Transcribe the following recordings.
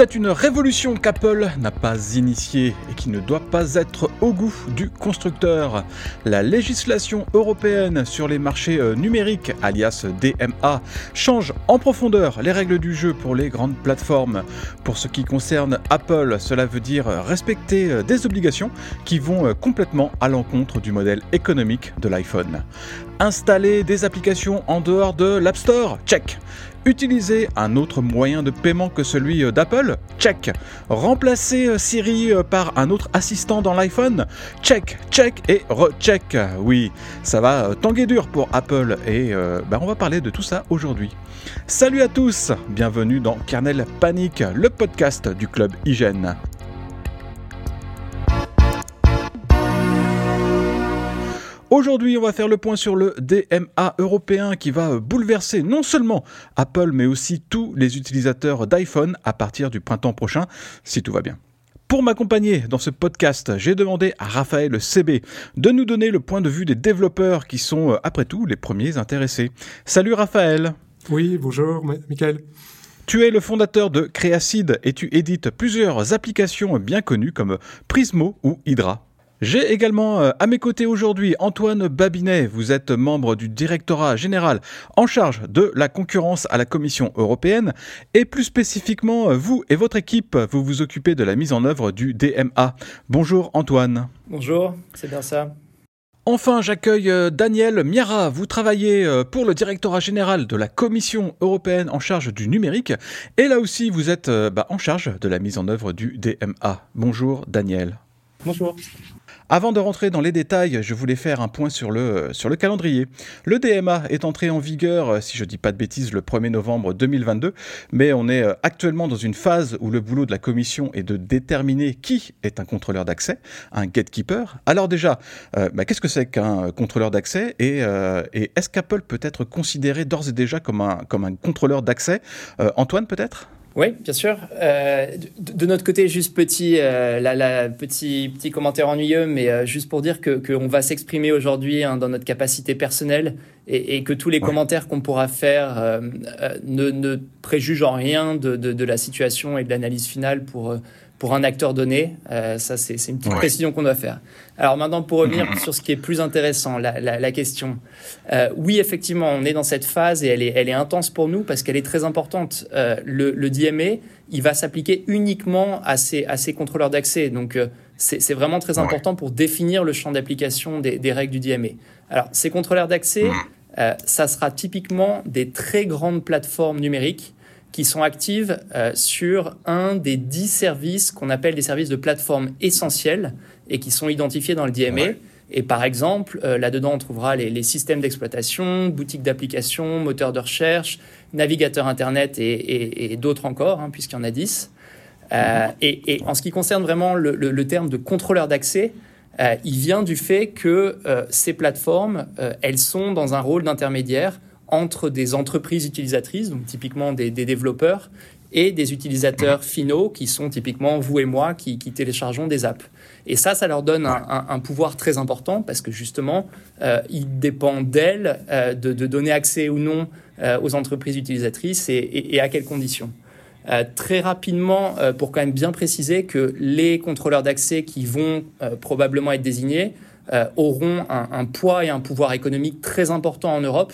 C'est une révolution qu'Apple n'a pas initiée et qui ne doit pas être au goût du constructeur. La législation européenne sur les marchés euh, numériques, alias DMA, change en profondeur les règles du jeu pour les grandes plateformes. Pour ce qui concerne Apple, cela veut dire respecter euh, des obligations qui vont euh, complètement à l'encontre du modèle économique de l'iPhone. Installer des applications en dehors de l'App Store? Check. Utiliser un autre moyen de paiement que celui euh, d'Apple Check. Remplacer euh, Siri euh, par un autre assistant dans l'iPhone Check, check et recheck. Oui, ça va tanguer dur pour Apple et ben, on va parler de tout ça aujourd'hui. Salut à tous, bienvenue dans Kernel Panic, le podcast du club Hygiène. Aujourd'hui, on va faire le point sur le DMA européen qui va bouleverser non seulement Apple, mais aussi tous les utilisateurs d'iPhone à partir du printemps prochain, si tout va bien. Pour m'accompagner dans ce podcast, j'ai demandé à Raphaël CB de nous donner le point de vue des développeurs qui sont, après tout, les premiers intéressés. Salut Raphaël Oui, bonjour Michael. Tu es le fondateur de Créacide et tu édites plusieurs applications bien connues comme Prismo ou Hydra. J'ai également euh, à mes côtés aujourd'hui Antoine Babinet. Vous êtes membre du directorat général en charge de la concurrence à la Commission européenne et plus spécifiquement, euh, vous et votre équipe, vous vous occupez de la mise en œuvre du DMA. Bonjour Antoine. Bonjour, c'est bien ça. Enfin, j'accueille euh, Daniel Miara. Vous travaillez pour le directorat général de la Commission européenne en charge du numérique. Et là aussi, vous êtes bah, en charge de la mise en œuvre du DMA. Bonjour Daniel. Bonjour. Avant de rentrer dans les détails, je voulais faire un point sur le, calendrier. Le DMA est entré en vigueur, euh, si je ne dis pas de bêtises, le 1er novembre 2022, mais on est euh, actuellement dans une phase où le boulot de la commission est de déterminer qui est un contrôleur d'accès, un gatekeeper. Alors déjà, euh, bah, qu'est-ce que c'est qu'un contrôleur d'accès et, est-ce qu'Apple peut être considéré d'ores et déjà comme un contrôleur d'accès? Antoine peut-être? Oui, bien sûr. Euh, de, notre côté, juste petit, euh, la, petit, petit commentaire ennuyeux, mais euh, juste pour dire que qu'on va s'exprimer aujourd'hui hein, dans notre capacité personnelle et, et que tous les commentaires qu'on pourra faire ne, ne, préjugent en rien de, de, de, la situation et de l'analyse finale pour pour un acteur donné. Euh, ça, c'est une petite précision qu'on doit faire. Alors maintenant, pour revenir sur ce qui est plus intéressant, la, la, la question. Euh, oui, effectivement, on est dans cette phase et elle est, elle est intense pour nous parce qu'elle est très importante. Euh, le, le, DMA, il va s'appliquer uniquement à ces, à ces contrôleurs d'accès. Donc, euh, c'est vraiment très important pour définir le champ d'application des, des, règles du DMA. Alors, ces contrôleurs d'accès, mm. euh, ça sera typiquement des très grandes plateformes numériques qui sont actives euh, sur un des dix services qu'on appelle des services de plateforme essentiels et qui sont identifiés dans le DMA. Et par exemple, euh, là-dedans, on trouvera les, systèmes d'exploitation, boutiques d'applications, moteurs de recherche, navigateurs Internet et, d'autres encore, hein, puisqu'il y en a dix. Euh, et, en ce qui concerne vraiment le, terme de contrôleur d'accès, il vient du fait que ces plateformes, elles sont dans un rôle d'intermédiaire entre des entreprises utilisatrices, donc typiquement des, développeurs, et des utilisateurs finaux qui sont typiquement vous et moi qui, téléchargeons des apps. Et ça, ça leur donne un, pouvoir très important parce que justement, euh, il dépend d'elles euh, de, donner accès ou non euh, aux entreprises utilisatrices et, à quelles conditions. très rapidement, pour quand même bien préciser que les contrôleurs d'accès qui vont probablement être désignés auront un, un, poids et un pouvoir économique très important en Europe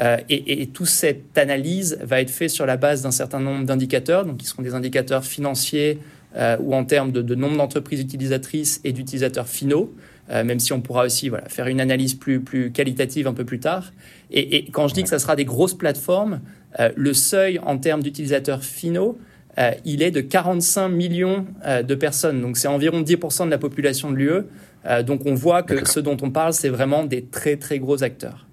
euh, et, et, toute cette analyse va être faite sur la base d'un certain nombre d'indicateurs, donc qui seront des indicateurs financiers euh, ou en termes de, nombre d'entreprises utilisatrices et d'utilisateurs finaux, euh, même si on pourra aussi voilà, faire une analyse plus, plus qualitative un peu plus tard. Et, et quand je dis que ça sera des grosses plateformes, le seuil en termes d'utilisateurs finaux, il est de 45 millions de personnes. Donc c'est environ 10% de la population de l'UE. donc on voit que ce dont on parle, c'est vraiment des très très gros acteurs.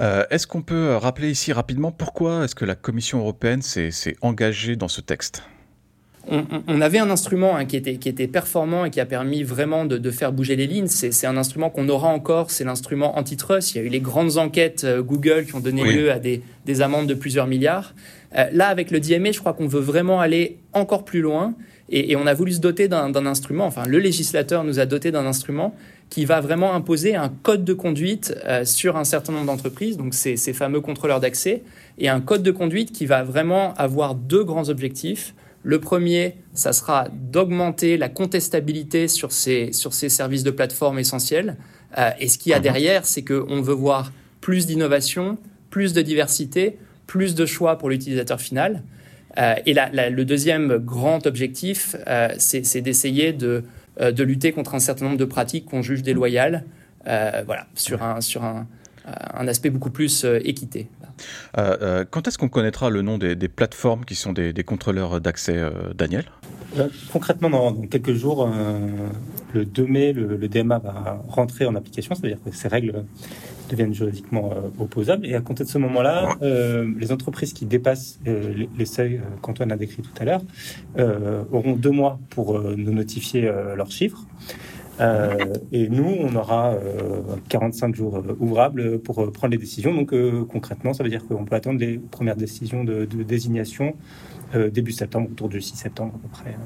Euh, est-ce qu'on peut rappeler ici rapidement pourquoi est-ce que la Commission européenne s'est engagée dans ce texte? On, avait un instrument hein, qui, était, qui était performant et qui a permis vraiment de, faire bouger les lignes. C'est un instrument qu'on aura encore, c'est l'instrument antitrust. Il y a eu les grandes enquêtes euh, Google qui ont donné lieu à des, amendes de plusieurs milliards. Euh, là, avec le DMA, je crois qu'on veut vraiment aller encore plus loin. Et, on a voulu se doter d'un instrument, enfin le législateur nous a doté d'un instrument qui va vraiment imposer un code de conduite euh, sur un certain nombre d'entreprises, donc ces, ces fameux contrôleurs d'accès, et un code de conduite qui va vraiment avoir deux grands objectifs. Le premier, ça sera d'augmenter la contestabilité sur ces, sur ces services de plateforme essentiels. Euh, et ce qu'il y a mhm. derrière, c'est qu'on veut voir plus d'innovation, plus de diversité, plus de choix pour l'utilisateur final. Euh, et le deuxième grand objectif, c'est d'essayer de, de, lutter contre un certain nombre de pratiques qu'on juge déloyales, voilà, sur un, sur un, un aspect beaucoup plus équité. Euh, euh, quand est-ce qu'on connaîtra le nom des, plateformes qui sont des, contrôleurs d'accès, euh, Daniel? Concrètement, dans, quelques jours, le 2 mai, le, DMA va rentrer en application, c'est-à-dire que ces règles deviennent juridiquement opposables. Et à compter de ce moment-là, les entreprises qui dépassent les, seuils qu'Antoine a décrits tout à l'heure auront deux mois pour nous notifier leurs chiffres. Euh, et nous, on aura 45 euh, jours euh, ouvrables pour prendre les décisions. Donc concrètement, ça veut dire qu'on peut attendre les premières décisions de, de désignation début septembre, autour du 6 septembre à peu près.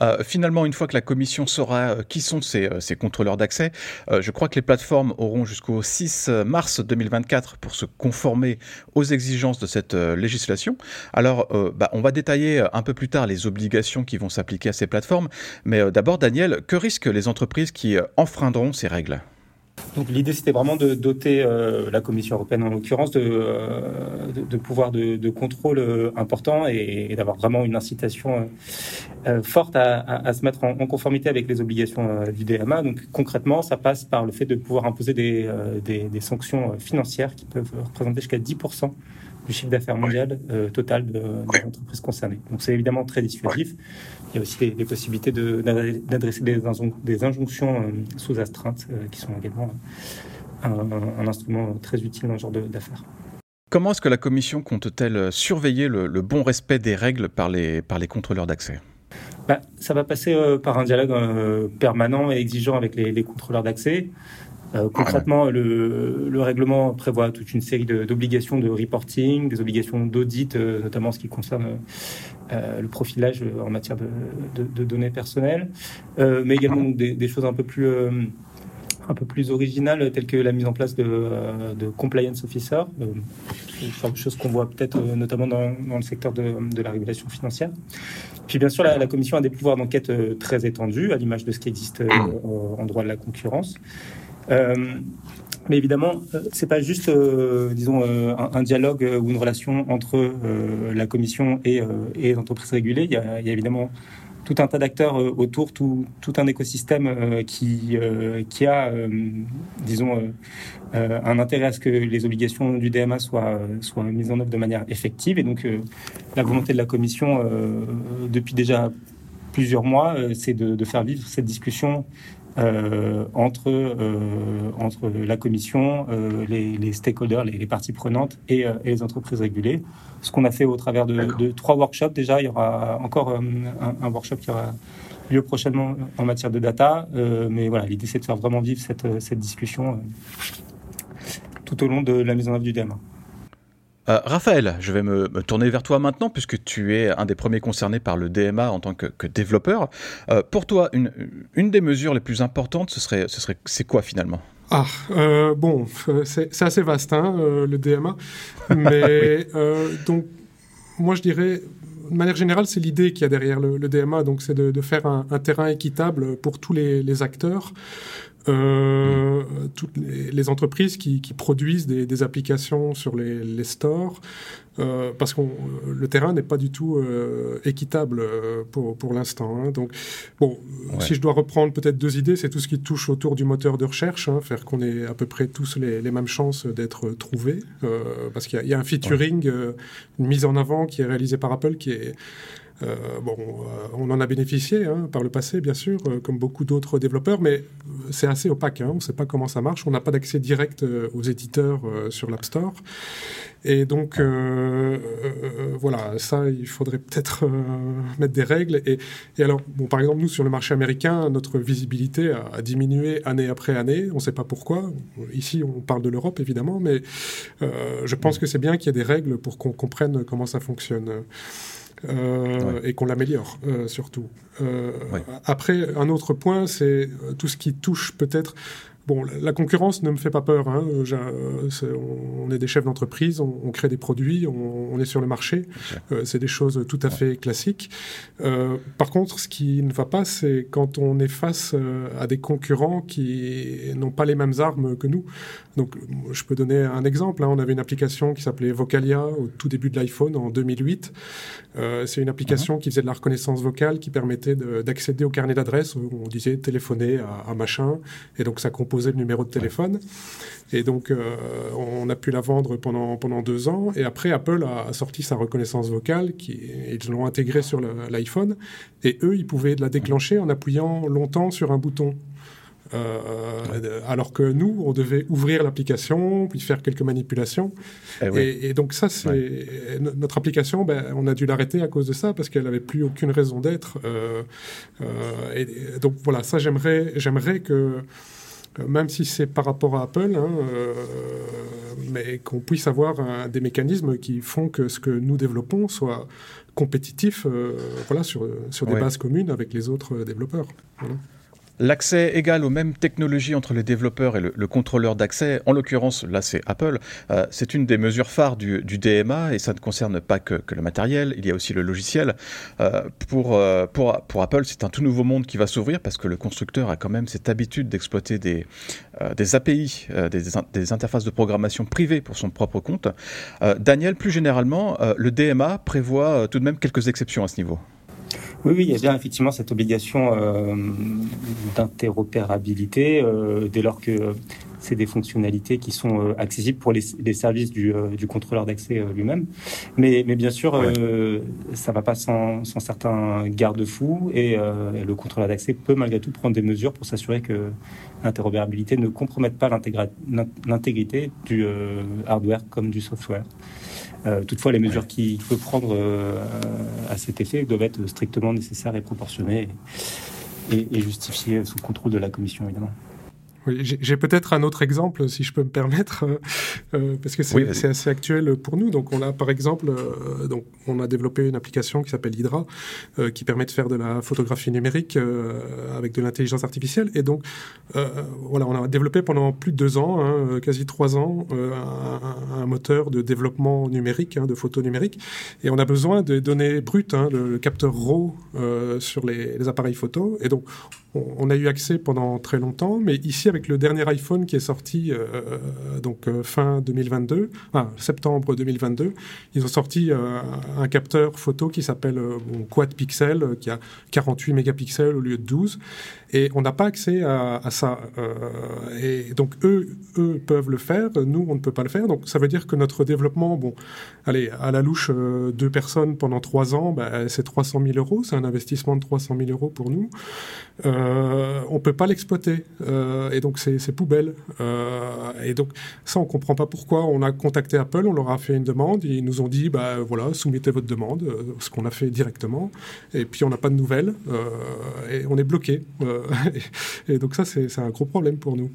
Euh, finalement, une fois que la commission saura euh, qui sont ces, euh, contrôleurs d'accès, je crois que les plateformes auront jusqu'au 6 mars 2024 pour se conformer aux exigences de cette législation. Alors, bah, on va détailler un peu plus tard les obligations qui vont s'appliquer à ces plateformes. Mais d'abord, Daniel, que risquent les entreprises qui enfreindront ces règles? Donc l'idée, c'était vraiment de doter euh, la Commission européenne, en l'occurrence, de, euh, de, pouvoirs de, contrôle euh, importants et, d'avoir vraiment une incitation forte à, se mettre en, conformité avec les obligations du DMA. Donc concrètement, ça passe par le fait de pouvoir imposer des, des, sanctions financières qui peuvent représenter jusqu'à 10% du chiffre d'affaires mondial total de, des entreprises concernées. Donc c'est évidemment très dissuasif. Il y a aussi des, possibilités d'adresser des, des, injonctions euh, sous astreinte euh, qui sont également un, instrument très utile dans ce genre d'affaires. Comment est-ce que la Commission compte-t-elle surveiller le, bon respect des règles par les, par les contrôleurs d'accès? Bah, Ça va passer euh, par un dialogue permanent et exigeant avec les, les contrôleurs d'accès. Euh, concrètement, le, le, règlement prévoit toute une série d'obligations de, reporting, des obligations d'audit, euh, notamment ce qui concerne euh, le profilage en matière de, de données personnelles, mais également des, des, choses un peu plus un peu plus originales telles que la mise en place de, de compliance officer, une chose qu'on voit peut-être notamment dans, dans, le secteur de, de, la régulation financière. Puis bien sûr, la, la commission a des pouvoirs d'enquête très étendus, à l'image de ce qui existe en droit de la concurrence. Euh, mais évidemment, euh, c'est pas juste, euh, disons, un, dialogue ou une relation entre la Commission et, les entreprises régulées. Il y a, évidemment tout un tas d'acteurs autour, tout, un écosystème qui, a, disons, un intérêt à ce que les obligations du DMA soient, soient mises en œuvre de manière effective. Et donc, la volonté de la Commission, depuis déjà plusieurs mois, c'est de, faire vivre cette discussion euh, entre, euh, entre la Commission, euh, les, les, stakeholders, les, parties prenantes et, et, les entreprises régulées. Ce qu'on a fait au travers de, de, trois workshops déjà. Il y aura encore un, un, workshop qui aura lieu prochainement en matière de data. mais voilà, l'idée c'est de faire vraiment vivre cette, cette discussion tout au long de la mise en œuvre du DMA. Euh, Raphaël, je vais me, tourner vers toi maintenant puisque tu es un des premiers concernés par le DMA en tant que, développeur. Euh, pour toi, une, une, des mesures les plus importantes, ce serait, ce serait, c'est quoi finalement? Ah, euh, bon, c'est assez vaste, hein, le DMA. Mais donc, moi je dirais, de manière générale, c'est l'idée qu'il y a derrière le, DMA, donc c'est de, faire un, terrain équitable pour tous les, les acteurs, euh, toutes les, entreprises qui, produisent des, applications sur les, stores, euh, parce que le terrain n'est pas du tout euh, équitable pour, pour l'instant. Hein. Donc, bon, si je dois reprendre peut-être deux idées, c'est tout ce qui touche autour du moteur de recherche, hein, faire qu'on ait à peu près tous les, mêmes chances d'être trouvés, parce qu'il y, a un featuring, une mise en avant qui est réalisée par Apple qui est euh, bon, euh, on en a bénéficié hein, par le passé, bien sûr, euh, comme beaucoup d'autres développeurs, mais c'est assez opaque. Hein, on ne sait pas comment ça marche. On n'a pas d'accès direct aux éditeurs sur l'App Store. Et donc, voilà, ça, il faudrait peut-être mettre des règles. Et, alors, bon, par exemple, nous, sur le marché américain, notre visibilité a, diminué année après année. On ne sait pas pourquoi. Ici, on parle de l'Europe, évidemment, mais je pense que c'est bien qu'il y ait des règles pour qu'on comprenne comment ça fonctionne. Euh, et qu'on l'améliore euh, surtout. Euh, après, un autre point, c'est tout ce qui touche peut-être Bon, la concurrence ne me fait pas peur. Hein. on est des chefs d'entreprise, on, crée des produits, on, est sur le marché. c'est des choses tout à fait classiques. par contre, ce qui ne va pas, c'est quand on est face à des concurrents qui n'ont pas les mêmes armes que nous. Donc, je peux donner un exemple. Hein. On avait une application qui s'appelait Vocalia au tout début de l'iPhone en 2008. Euh, c'est une application mhm. qui faisait de la reconnaissance vocale, qui permettait d'accéder au carnet d'adresses. On disait téléphoner à, machin, et donc ça composait le numéro de téléphone. Et donc, euh, on a pu la vendre pendant, pendant deux ans. Et après, Apple a, sorti sa reconnaissance vocale, qui, ils l'ont intégrée sur l'iPhone. Et eux, ils pouvaient la déclencher en appuyant longtemps sur un bouton. Euh, alors que nous, on devait ouvrir l'application, puis faire quelques manipulations. Eh et, donc ça, c'est notre application. Ben, on a dû l'arrêter à cause de ça parce qu'elle n'avait plus aucune raison d'être. Euh, euh, et, donc voilà, ça j'aimerais, j'aimerais que même si c'est par rapport à Apple, hein, mais qu'on puisse avoir des mécanismes qui font que ce que nous développons soit compétitif voilà, sur, sur des bases communes avec les autres développeurs. L'accès égal aux mêmes technologies entre les développeurs et le, contrôleur d'accès, en l'occurrence, là c'est Apple, euh, c'est une des mesures phares du, DMA et ça ne concerne pas que, le matériel, il y a aussi le logiciel. Euh, pour, euh, pour, Apple, c'est un tout nouveau monde qui va s'ouvrir parce que le constructeur a quand même cette habitude d'exploiter des, des API, des, interfaces de programmation privées pour son propre compte. Daniel, plus généralement, le DMA prévoit tout de même quelques exceptions à ce niveau. Oui, oui, il y a bien effectivement cette obligation euh, d'interopérabilité euh, dès lors que c'est des fonctionnalités qui sont euh, accessibles pour les, services du, contrôleur d'accès lui-même. Mais, mais, bien sûr, ça ne va pas sans, certains garde-fous et, le contrôleur d'accès peut malgré tout prendre des mesures pour s'assurer que l'interopérabilité ne compromette pas l'intégrité du hardware comme du software. Euh, toutefois, les mesures qu'il faut prendre euh, à cet effet doivent être strictement nécessaires et proportionnées et, et justifiées sous contrôle de la Commission, évidemment. J'ai peut-être un autre exemple, si je peux me permettre, euh, euh, parce que c'est assez actuel pour nous. Donc, on a par exemple, euh, donc, on a développé une application qui s'appelle Hydra, qui permet de faire de la photographie numérique avec de l'intelligence artificielle. Et donc, voilà, on a développé pendant plus de deux ans, hein, quasi trois ans, un, un, moteur de développement numérique, hein, de photo numérique. Et on a besoin de données brutes, hein, le, capteur RAW sur les, les appareils photo. Et donc, on a eu accès pendant très longtemps, mais ici avec le dernier iPhone qui est sorti euh, euh, donc euh, fin 2022, septembre 2022, ils ont sorti un capteur photo qui s'appelle Quad Pixel, qui a 48 mégapixels au lieu de 12, et on n'a pas accès à, ça. et donc eux, eux peuvent le faire, nous on ne peut pas le faire. Donc ça veut dire que notre développement, bon, allez, à la louche, deux personnes pendant trois ans, bah, c'est 300 000 euros, c'est un investissement de 300 000 euros pour nous. Euh, on peut pas l'exploiter. Euh, donc, c'est poubelle. Euh, et donc, ça, on comprend pas pourquoi. On a contacté Apple, on leur a fait une demande. ils nous ont dit, bah voilà, soumettez votre demande, ce qu'on a fait directement. Et puis, on n'a pas de nouvelles. et on est bloqué. et donc, ça, c'est un gros problème pour nous.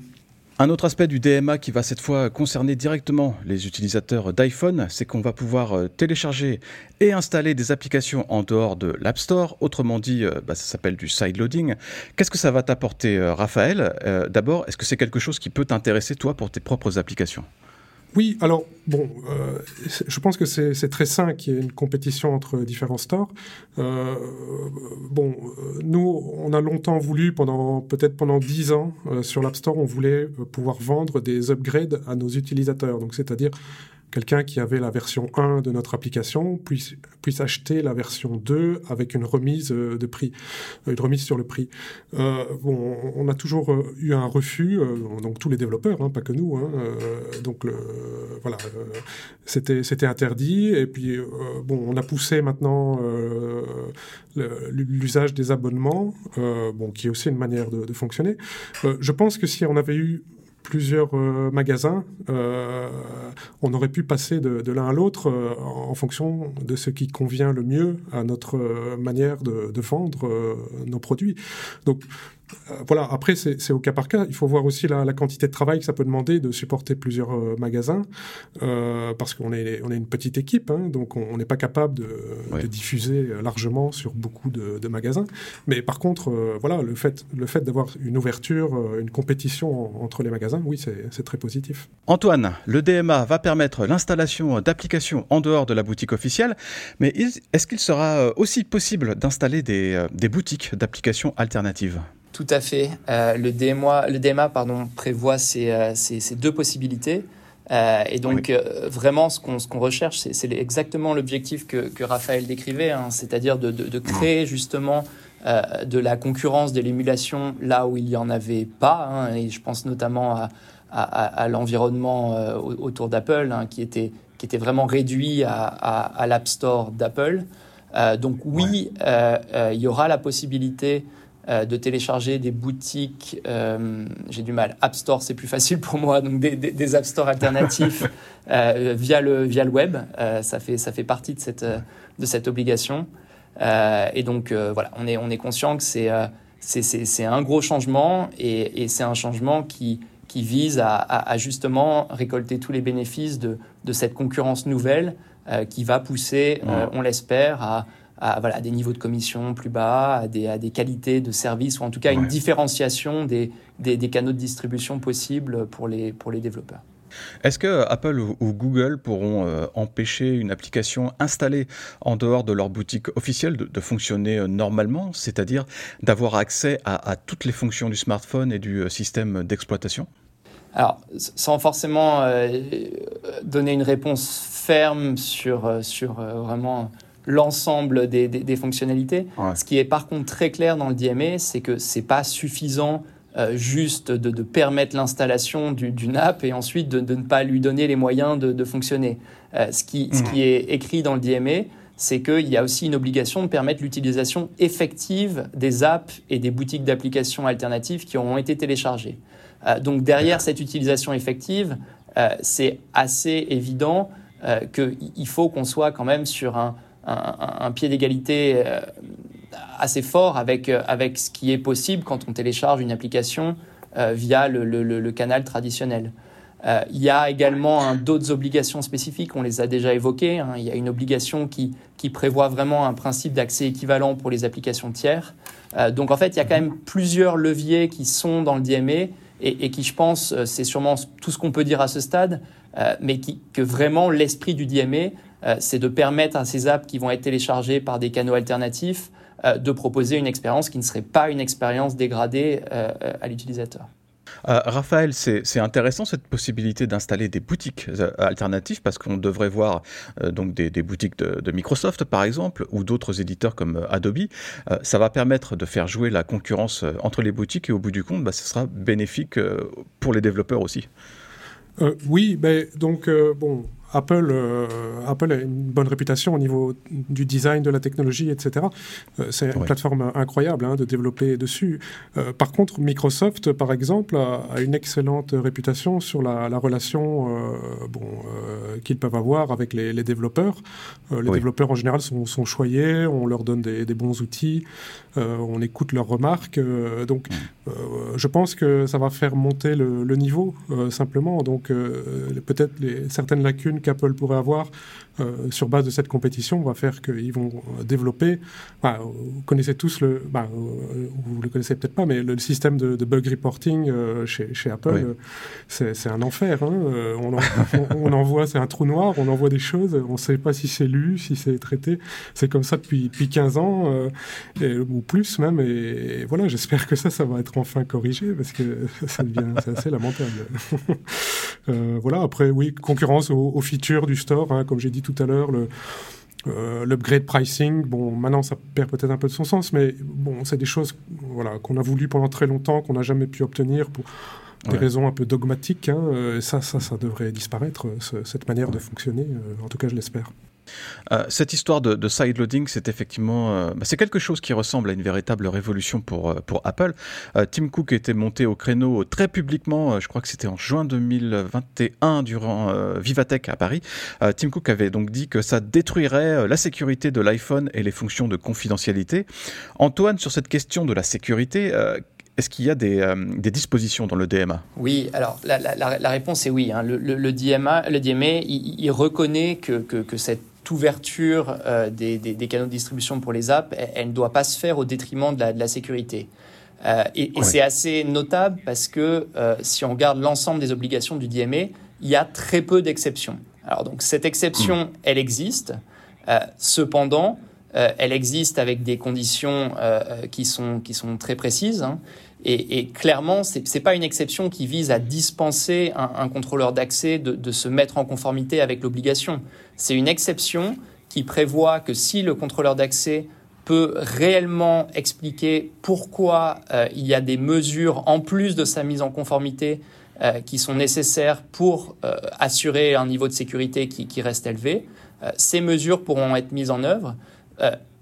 Un autre aspect du DMA qui va cette fois concerner directement les utilisateurs d'iPhone, c'est qu'on va pouvoir euh, télécharger et installer des applications en dehors de l'App Store. Autrement dit, euh, bah, ça s'appelle du sideloading. Qu'est-ce que ça va t'apporter, euh, Raphaël? D'abord, est-ce que c'est quelque chose qui peut t'intéresser, toi, pour tes propres applications? Oui, alors bon, euh, je pense que c'est très sain qu'il y ait une compétition entre différents stores. Euh, bon, euh, nous, on a longtemps voulu, pendant peut-être pendant dix ans, sur l'App Store, on voulait pouvoir vendre des upgrades à nos utilisateurs. Donc, c'est-à-dire quelqu'un qui avait la version 1 de notre application puisse, acheter la version 2 avec une remise euh, de prix, euh, une remise sur le prix. Euh, bon, on a toujours eu un refus, donc tous les développeurs, hein, pas que nous. Hein, donc voilà, c'était c'était interdit. Et puis bon, on a poussé maintenant l'usage des abonnements, bon, qui est aussi une manière de fonctionner. je pense que si on avait eu plusieurs euh, magasins, euh, on aurait pu passer de, l'un à l'autre euh, en fonction de ce qui convient le mieux à notre manière de, vendre nos produits. Voilà, après, c'est au cas par cas. Il faut voir aussi la, quantité de travail que ça peut demander de supporter plusieurs magasins, parce qu'on est, on est une petite équipe, hein, donc on n'est pas capable de, diffuser largement sur beaucoup de, magasins. Mais par contre, voilà, le fait, le fait d'avoir une ouverture, une compétition entre les magasins, oui, c'est très positif. Antoine, le DMA va permettre l'installation d'applications en dehors de la boutique officielle, mais est-ce qu'il sera aussi possible d'installer des, des boutiques d'applications alternatives? Tout à fait. Euh, le DMA, le DMA pardon, prévoit ces, euh, ces, ces deux possibilités. Euh, et donc, euh, vraiment, ce qu'on ce qu'on recherche, c'est exactement l'objectif que, que, Raphaël décrivait, hein, c'est-à-dire de, de, de, créer justement euh, de la concurrence, de l'émulation là où il n'y en avait pas. Hein, et je pense notamment à, à, à l'environnement autour d'Apple, hein, qui, était, qui était vraiment réduit à, à l'App Store d'Apple. donc oui, il y aura la possibilité euh, de télécharger des boutiques, euh, j'ai du mal, App Store c'est plus facile pour moi, donc des, des, App Store alternatifs euh, via, le, via le web, ça, fait, ça fait partie de cette, de cette obligation. et donc voilà, on est, on est conscient que c'est c'est un gros changement et, et c'est un changement qui, qui vise à, à, justement récolter tous les bénéfices de, de cette concurrence nouvelle qui va pousser, on l'espère, à, à, voilà, des niveaux de commission plus bas, à des, à des qualités de service, ou en tout cas une différenciation des, des, des, canaux de distribution possibles pour les, pour les développeurs. Est-ce que Apple ou, Google pourront euh, empêcher une application installée en dehors de leur boutique officielle de, de fonctionner euh, normalement, c'est-à-dire d'avoir accès à, à, toutes les fonctions du smartphone et du euh, système d'exploitation? Alors, sans forcément donner une réponse ferme sur, sur vraiment l'ensemble des, fonctionnalités. Ce qui est par contre très clair dans le DMA, c'est que c'est pas suffisant euh, juste de, permettre l'installation d'une app et ensuite de, ne pas lui donner les moyens de, fonctionner. Euh, ce, qui, ce qui est écrit dans le DMA, c'est qu'il y a aussi une obligation de permettre l'utilisation effective des apps et des boutiques d'applications alternatives qui auront été téléchargées. Euh, donc derrière cette utilisation effective, c'est assez évident qu'il faut qu'on soit quand même sur un, un, pied d'égalité euh, assez fort avec, euh, avec ce qui est possible quand on télécharge une application euh, via le, canal traditionnel. il y a également d'autres obligations spécifiques, on les a déjà évoquées. Hein. Il y a une obligation qui, qui prévoit vraiment un principe d'accès équivalent pour les applications tiers. donc en fait, il y a quand même plusieurs leviers qui sont dans le DMA et, qui, je pense, c'est sûrement tout ce qu'on peut dire à ce stade, mais que vraiment l'esprit du DMA, c'est de permettre à ces apps qui vont être téléchargées par des canaux alternatifs euh, de proposer une expérience qui ne serait pas une expérience dégradée euh, à l'utilisateur. Raphaël, c'est intéressant cette possibilité d'installer des boutiques alternatives parce qu'on devrait voir donc des, boutiques de, Microsoft par exemple ou d'autres éditeurs comme Adobe. ça va permettre de faire jouer la concurrence entre les boutiques et au bout du compte, bah, ce sera bénéfique pour les développeurs aussi. oui, ben, donc bon, Apple, euh, Apple a une bonne réputation au niveau du design, de la technologie, etc. Euh, c'est une plateforme incroyable hein, de développer dessus. Euh, par contre, Microsoft, par exemple, a, une excellente réputation sur la, relation bon, qu'ils peuvent avoir avec les, développeurs. les développeurs, en général, sont, choyés, on leur donne des, bons outils, on écoute leurs remarques. donc, je pense que ça va faire monter le, le niveau, simplement. Donc, peut-être certaines lacunes qu'Apple pourrait avoir euh, sur base de cette compétition va faire qu'ils vont euh, développer. vous connaissez tous le, bah, vous le connaissez peut-être pas, mais le système de, bug reporting chez, chez, Apple, c'est un enfer. Hein. On, on, envoie, c'est un trou noir, on envoie des choses, on ne sait pas si c'est lu, si c'est traité. C'est comme ça depuis, depuis 15 ans ou plus même. Et, voilà, j'espère que ça, ça va être enfin corrigé parce que ça devient assez lamentable. voilà. Après, oui, concurrence aux, features du store, hein, comme j'ai dit tout tout à l'heure, le, euh, l'upgrade pricing, bon, maintenant ça perd peut-être un peu de son sens, mais bon, c'est des choses voilà, qu'on a voulu pendant très longtemps, qu'on n'a jamais pu obtenir pour des raisons un peu dogmatiques. Hein. Euh, ça, ça, ça devrait disparaître, cette manière de fonctionner. Euh, en tout cas, je l'espère. Euh, cette histoire de, de sideloading, c'est effectivement, euh, bah, c'est quelque chose qui ressemble à une véritable révolution pour, euh, pour Apple. Tim Cook était monté au créneau très publiquement, je crois que c'était en juin 2021 durant Vivatech à Paris. Tim Cook avait donc dit que ça détruirait la sécurité de l'iPhone et les fonctions de confidentialité. Antoine, sur cette question de la sécurité, est-ce qu'il y a des, dispositions dans le DMA Oui, alors la, réponse est oui. Hein. Le, DMA, le DMA il, reconnaît que, que, cette ouverture des, canaux de distribution pour les apps, elle, ne doit pas se faire au détriment de la, sécurité. et, c'est assez notable parce que si on regarde l'ensemble des obligations du DMA, il y a très peu d'exceptions. Alors donc cette exception, hmm. elle existe. Euh, cependant, euh, elle existe avec des conditions euh, qui, sont, qui sont très précises. Hein. Et, clairement, ce n'est pas une exception qui vise à dispenser un, contrôleur d'accès de, se mettre en conformité avec l'obligation. C'est une exception qui prévoit que si le contrôleur d'accès peut réellement expliquer pourquoi il y a des mesures en plus de sa mise en conformité euh, qui sont nécessaires pour euh, assurer un niveau de sécurité qui, reste élevé. Euh, ces mesures pourront être mises en œuvre.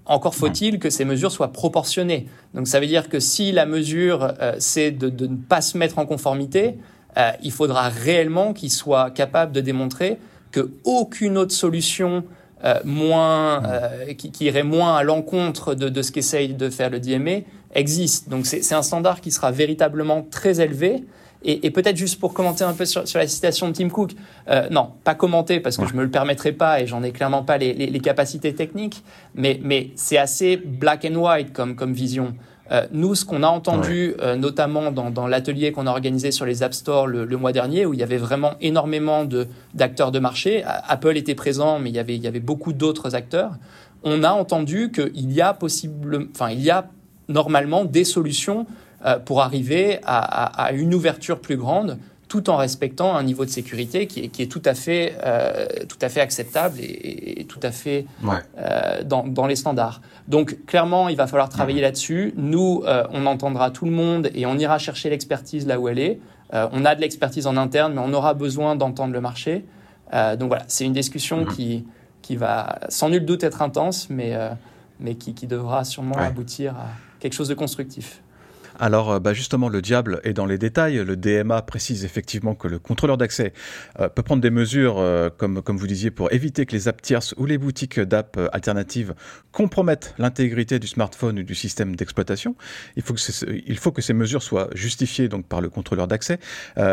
Encore faut-il que ces mesures soient proportionnées. Donc ça veut dire que si la mesure, c'est de, de, ne pas se mettre en conformité, il faudra réellement qu'il soit capable de démontrer qu'aucune autre solution moins, qui, qui, irait moins à l'encontre de, de, ce qu'essaye de faire le DMA existe. Donc c'est un standard qui sera véritablement très élevé et, peut-être juste pour commenter un peu sur, la citation de Tim Cook, euh, non, pas commenter parce que je me le permettrai pas et j'en ai clairement pas les, capacités techniques, mais, mais c'est assez black and white comme, comme vision. Euh, nous, ce qu'on a entendu, euh, notamment dans, dans l'atelier qu'on a organisé sur les App Store le, mois dernier, où il y avait vraiment énormément d'acteurs de, marché, Apple était présent, mais il y avait, il y avait beaucoup d'autres acteurs, on a entendu qu'il y a possible, enfin, il y a normalement des solutions pour arriver à, une ouverture plus grande tout en respectant un niveau de sécurité qui est, tout, à fait, euh, tout à fait acceptable et, tout à fait euh, dans, les standards. Donc clairement, il va falloir travailler là-dessus. Nous, on entendra tout le monde et on ira chercher l'expertise là où elle est. on a de l'expertise en interne, mais on aura besoin d'entendre le marché. donc voilà, c'est une discussion qui, qui va sans nul doute être intense, mais, mais qui, qui devra sûrement aboutir à quelque chose de constructif. Alors euh, bah, justement, le diable est dans les détails. Le DMA précise effectivement que le contrôleur d'accès euh, peut prendre des mesures, euh, comme, vous disiez, pour éviter que les apps tierces ou les boutiques d'app alternatives compromettent l'intégrité du smartphone ou du système d'exploitation. Il, faut que il faut que ces mesures soient justifiées donc, par le contrôleur d'accès.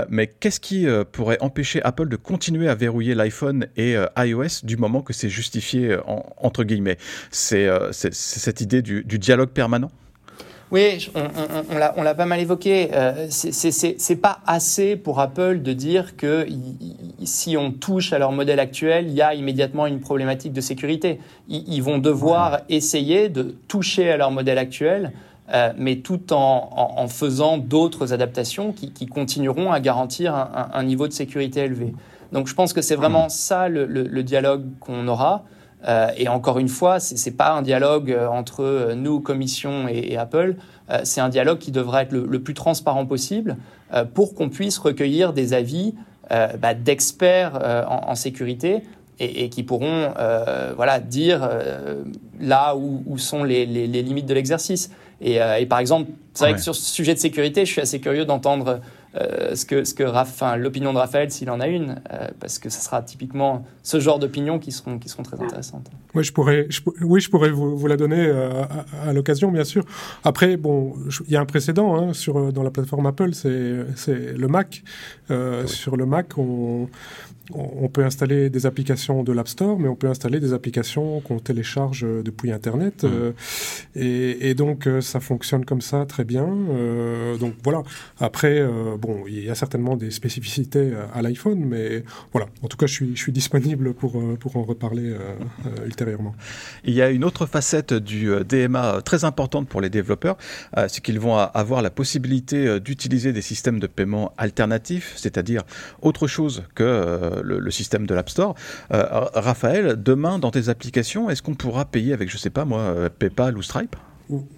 mais qu'est-ce qui pourrait empêcher Apple de continuer à verrouiller l'iPhone et iOS du moment que c'est justifié entre guillemets? C'est cette idée du dialogue permanent? Oui, on, on, l'a pas mal évoqué. Euh, c'est pas assez pour Apple de dire que si on touche à leur modèle actuel, il y a immédiatement une problématique de sécurité. Ils, vont devoir essayer de toucher à leur modèle actuel, euh, mais tout en, faisant d'autres adaptations qui, continueront à garantir un, niveau de sécurité élevé. Donc je pense que c'est vraiment ça le dialogue qu'on aura. Euh, et encore une fois, ce n'est pas un dialogue euh, entre euh, nous, Commission et, Apple, c'est un dialogue qui devrait être le, plus transparent possible pour qu'on puisse recueillir des avis bah, d'experts en, sécurité et, qui pourront voilà, dire là où, sont les, limites de l'exercice. Et, par exemple, c'est vrai que sur ce sujet de sécurité, je suis assez curieux d'entendre euh, ce que, ce que l'opinion de Raphaël, s'il en a une, euh, parce que ce sera typiquement ce genre d'opinions qui seront, qui seront très intéressantes. Oui, je pourrais, oui, je pourrais vous, vous la donner euh, à, l'occasion, bien sûr. Après, bon, il y a un précédent hein, sur, dans la plateforme Apple, c'est le Mac. Sur le Mac, on, on peut installer des applications de l'App Store, mais on peut installer des applications qu'on télécharge depuis Internet. Mmh. Euh, et, donc, euh, ça fonctionne comme ça très bien. Euh, donc voilà. Après, bon, il y a certainement des spécificités à l'iPhone, mais voilà. En tout cas, je suis, je suis disponible pour, pour en reparler ultérieurement. Il y a une autre facette du DMA très importante pour les développeurs, c'est qu'ils vont avoir la possibilité d'utiliser des systèmes de paiement alternatifs, c'est-à-dire autre chose que le, système de l'App Store. Euh, Raphaël, demain, dans tes applications, est-ce qu'on pourra payer avec, je sais pas moi, euh, PayPal ou Stripe?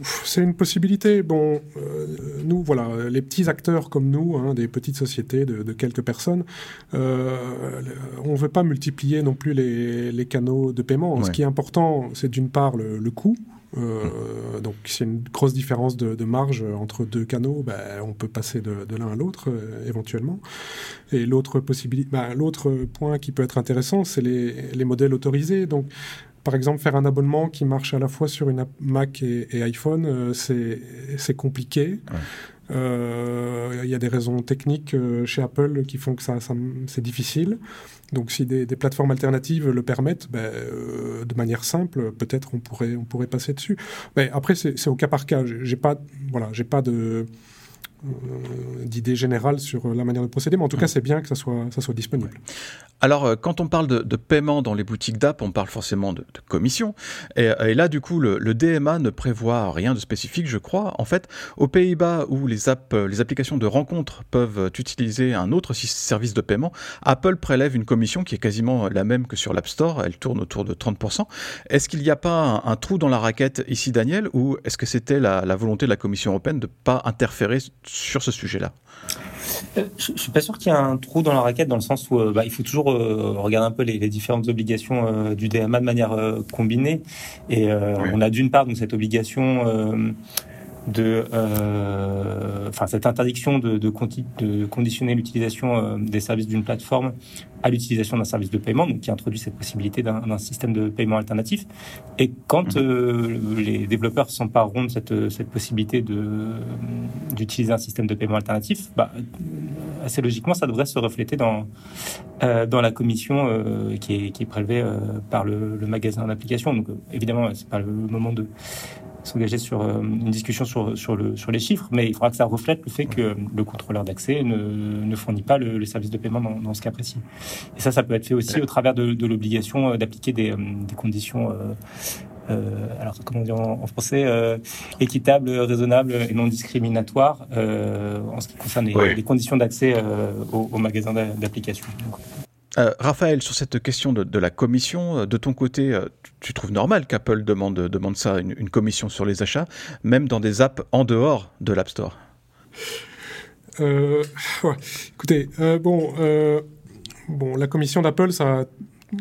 C'est une possibilité. Bon, euh, nous, voilà, les petits acteurs comme nous, hein, des petites sociétés de, quelques personnes, on ne veut pas multiplier non plus les, canaux de paiement. Ce qui est important, c'est d'une part le coût, euh, donc, a une grosse différence de, marge entre deux canaux, ben, on peut passer de, l'un à l'autre euh, éventuellement. Et l'autre possibilité, ben, l'autre point qui peut être intéressant, c'est les, les, modèles autorisés. Donc, par exemple, faire un abonnement qui marche à la fois sur une Mac et, iPhone, c'est compliqué. Il y a des raisons techniques chez Apple qui font que ça, c'est difficile. Donc si des, plateformes alternatives le permettent, ben, de manière simple, peut-être on pourrait, on pourrait passer dessus. Mais après, c'est au cas par cas. J'ai pas, voilà, j'ai pas de euh, d'idées générales sur la manière de procéder, mais en tout cas, c'est bien que ça soit, ça soit disponible. Alors, euh, quand on parle de, paiement dans les boutiques d'app, on parle forcément de, commission. Et, là, du coup, le, DMA ne prévoit rien de spécifique, je crois. En fait, aux Pays-Bas, où les, apps, les applications de rencontre peuvent utiliser un autre service de paiement, Apple prélève une commission qui est quasiment la même que sur l'App Store. Elle tourne autour de 30%. Est-ce qu'il n'y a pas un, trou dans la raquette ici, Daniel, ou est-ce que c'était la, la volonté de la Commission européenne de ne pas interférer sur ce sujet-là euh, je, ne suis pas sûr qu'il y ait un trou dans la raquette dans le sens où euh, bah, il faut toujours euh, regarder un peu les, différentes obligations du DMA de manière combinée. Et on a d'une part donc cette obligation de, euh, enfin cette interdiction de, de, de conditionner l'utilisation euh, des services d'une plateforme à l'utilisation d'un service de paiement, donc qui introduit cette possibilité d'un système de paiement alternatif. Et quand mhm. euh, les développeurs s'empareront de cette, cette possibilité d'utiliser un système de paiement alternatif, bah, assez logiquement, ça devrait se refléter dans dans la commission qui est, qui est prélevée par le, le magasin d'application. Donc évidemment, c'est pas le moment de s'engager sur euh, une discussion sur, sur, le, sur les chiffres, mais il faudra que ça reflète le fait que le contrôleur d'accès ne, ne, fournit pas le, service de paiement dans, dans, ce cas précis. Et ça, ça peut être fait aussi au travers de, de l'obligation euh, d'appliquer des, euh, des, conditions euh, alors comment dire en, français, euh, équitable, raisonnable et non discriminatoire euh, en ce qui concerne les, les conditions d'accès aux, aux, magasins d'application. Euh, Raphaël, sur cette question de, la commission, euh, de ton côté, euh, tu, trouves normal qu'Apple demande, demande ça, une, commission sur les achats, même dans des apps en dehors de l'App Store? Écoutez, la commission d'Apple, ça a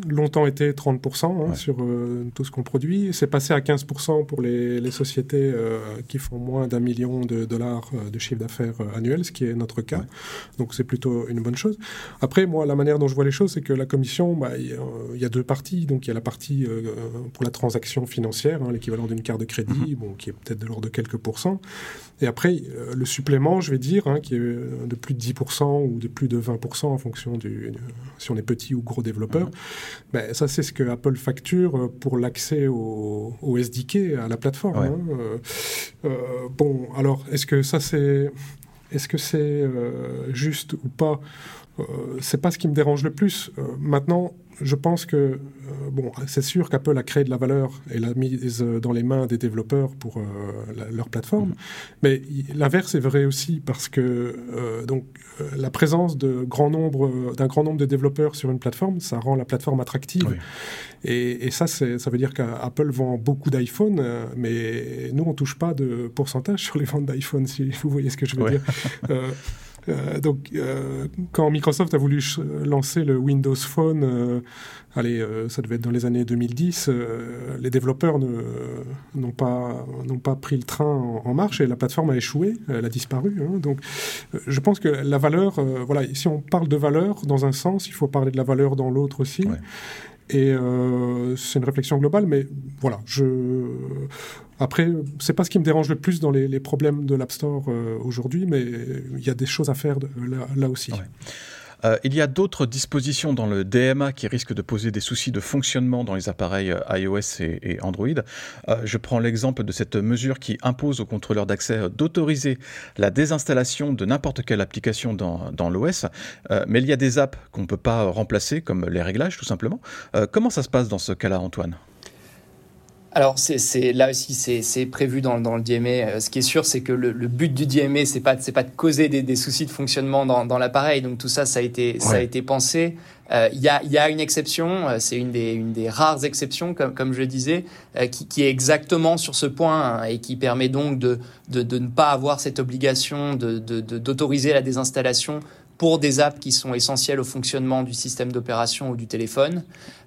longtemps été 30% hein, sur euh, tout ce qu'on produit. C'est passé à 15% pour les, les sociétés euh, qui font moins d'un million de dollars euh, de chiffre d'affaires annuel, ce qui est notre cas. Donc c'est plutôt une bonne chose. Après, moi, la manière dont je vois les choses, c'est que la commission, bah, il y, a deux parties. Donc il y a la partie pour la transaction financière, hein, l'équivalent d'une carte de crédit, mm-hmm. bon, qui est peut-être de l'ordre de quelques pourcents. Et après, le supplément, je vais dire, hein, qui est de plus de 10% ou de plus de 20% en fonction du, si on est petit ou gros développeur. Mm-hmm. Ben, ça, c'est ce que Apple facture pour l'accès au, SDK, à la plateforme. Hein. Euh, euh, bon, alors, est-ce que ça, c'est est-ce que c'est euh, juste ou pas? C'est pas ce qui me dérange le plus. maintenant, je pense que, euh, bon, c'est sûr qu'Apple a créé de la valeur et l'a mise dans les mains des développeurs pour euh, leur plateforme, mm-hmm. mais l'inverse est vrai aussi parce que euh, donc, la présence de grand nombre, d'un grand nombre de développeurs sur une plateforme, ça rend la plateforme attractive. Et, et, ça, ça veut dire qu'Apple vend beaucoup d'iPhone, mais nous, on touche pas de pourcentage sur les ventes d'iPhone, si vous voyez ce que je veux dire. Euh, donc, euh, quand Microsoft a voulu lancer le Windows Phone, euh, allez, ça devait être dans les années 2010, les développeurs n'ont pas, pas pris le train en, marche et la plateforme a échoué, elle a disparu. Hein. donc, je pense que la valeur, voilà, si on parle de valeur dans un sens, il faut parler de la valeur dans l'autre aussi. Et euh, c'est une réflexion globale, mais voilà, je... Après, c'est pas ce qui me dérange le plus dans les, problèmes de l'App Store euh, aujourd'hui, mais il y a des choses à faire là, aussi. Euh, il y a d'autres dispositions dans le DMA qui risquent de poser des soucis de fonctionnement dans les appareils euh, iOS et, Android. Je prends l'exemple de cette mesure qui impose aux contrôleurs d'accès d'autoriser la désinstallation de n'importe quelle application dans, dans l'OS, mais il y a des apps qu'on ne peut pas remplacer, comme les réglages tout simplement. comment ça se passe dans ce cas-là, Antoine? Alors, c'est, là aussi, c'est, prévu dans, le DMA. Euh, ce qui est sûr, c'est que le, but du DMA, c'est pas, pas de causer des, soucis de fonctionnement dans, l'appareil. Donc, tout ça, ça a été, ça a été pensé. Euh, il y, a, une exception, euh, c'est une des, une des rares exceptions, comme, comme je le disais, qui, est exactement sur ce point hein, et qui permet donc de, de, ne pas avoir cette obligation de, d'autoriser la désinstallation pour des apps qui sont essentielles au fonctionnement du système d'opération ou du téléphone.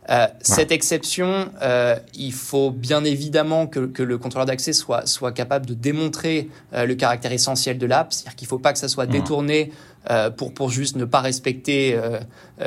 Euh, cette exception, euh, il faut bien évidemment que, que le contrôleur d'accès soit, soit capable de démontrer euh, le caractère essentiel de l'app, c'est-à-dire qu'il ne faut pas que ça soit détourné pour, pour juste ne pas respecter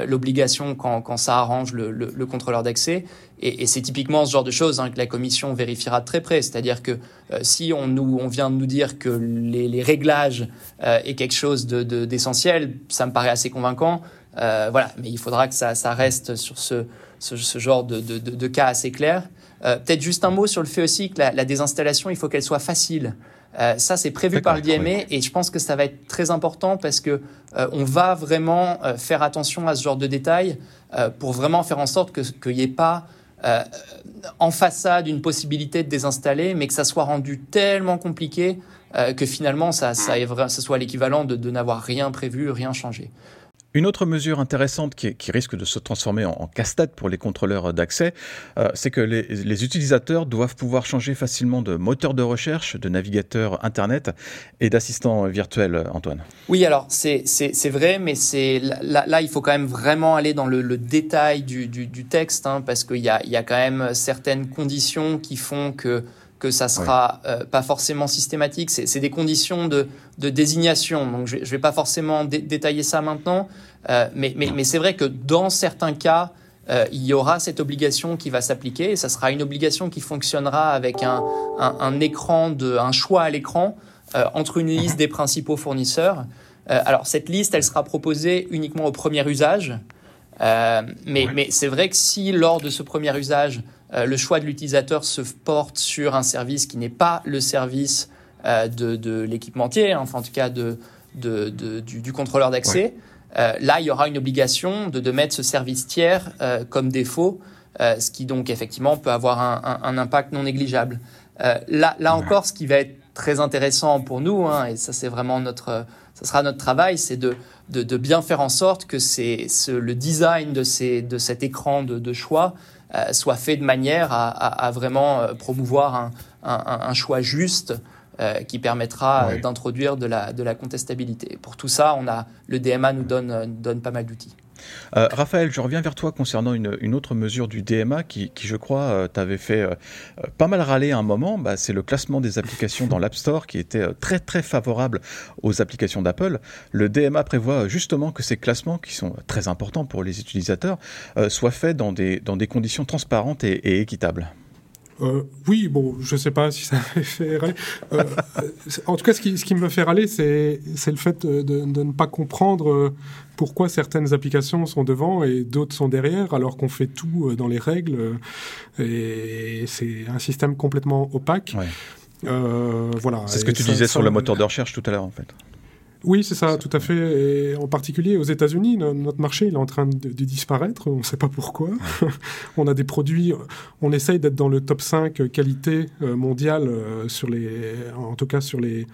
l'obligation quand, quand ça arrange le, le, contrôleur d'accès. Et, et c'est typiquement ce genre de choses hein, que la commission vérifiera de très près. C'est-à-dire que si on, nous, on vient de nous dire que les, les réglages est quelque chose d'essentiel, de, ça me paraît assez convaincant. voilà, mais il faudra que ça, ça reste sur ce, ce, ce genre de, de, de, cas assez clair. Euh, peut-être juste un mot sur le fait aussi que la, désinstallation, il faut qu'elle soit facile. Euh, ça, c'est prévu par le DMA et je pense que ça va être très important parce que euh, on va vraiment faire attention à ce genre de détails pour vraiment faire en sorte qu'il n'y ait pas en façade une possibilité de désinstaller, mais que ça soit rendu tellement compliqué que finalement ça, ça, ça soit l'équivalent de, de n'avoir rien prévu, rien changé. Une autre mesure intéressante qui, risque de se transformer en, casse-tête pour les contrôleurs d'accès, euh, c'est que les, utilisateurs doivent pouvoir changer facilement de moteur de recherche, de navigateur Internet et d'assistant virtuel, Antoine. Oui, alors c'est vrai, mais là, là, il faut quand même vraiment aller dans le, détail du, texte, hein, parce qu'il y y a quand même certaines conditions qui font que que ça sera euh, pas forcément systématique. C'est des conditions de, de, désignation. Donc je ne vais pas forcément détailler ça maintenant, euh, mais, mais, mais c'est vrai que dans certains cas, euh, il y aura cette obligation qui va s'appliquer. Ça sera une obligation qui fonctionnera avec un, un, un écran de, un choix à l'écran entre une liste des principaux fournisseurs. alors cette liste, elle sera proposée uniquement au premier usage. mais, mais c'est vrai que si lors de ce premier usage, le choix de l'utilisateur se porte sur un service qui n'est pas le service euh, de, l'équipementier, hein, enfin en tout cas de, du, contrôleur d'accès. Euh, là, il y aura une obligation de, mettre ce service tiers comme défaut, ce qui donc effectivement peut avoir un, impact non négligeable. là, là encore, ce qui va être très intéressant pour nous, hein, et ça c'est vraiment notre, ça sera notre travail, c'est de, de, bien faire en sorte que c'est le design de, ces, de cet écran de, choix euh, soit fait de manière à, vraiment euh, promouvoir un, choix juste euh, qui permettra d'introduire de la, de la contestabilité. Pour tout ça, on a, le DMA nous donne, donne pas mal d'outils. Raphaël, je reviens vers toi concernant une, autre mesure du DMA qui, je crois, t'avait fait pas mal râler à un moment. Bah, c'est le classement des applications dans l'App Store qui était très très favorable aux applications d'Apple. Le DMA prévoit justement que ces classements, qui sont très importants pour les utilisateurs, soient faits dans des, conditions transparentes et équitables. Euh, oui, bon, je ne sais pas si ça fait râler. Euh, en tout cas, ce qui, me fait râler, c'est le fait de, ne pas comprendre euh, pourquoi certaines applications sont devant et d'autres sont derrière, alors qu'on fait tout dans les règles. et c'est un système complètement opaque. voilà. C'est ce que tu disais sur le moteur de recherche tout à l'heure, en fait. Oui, c'est ça, tout à fait. Et en particulier aux États-Unis, notre marché il est en train de, disparaître. On ne sait pas pourquoi. on a des produits. On essaye d'être dans le top 5 qualité euh, mondiale euh, sur les, en tout cas sur les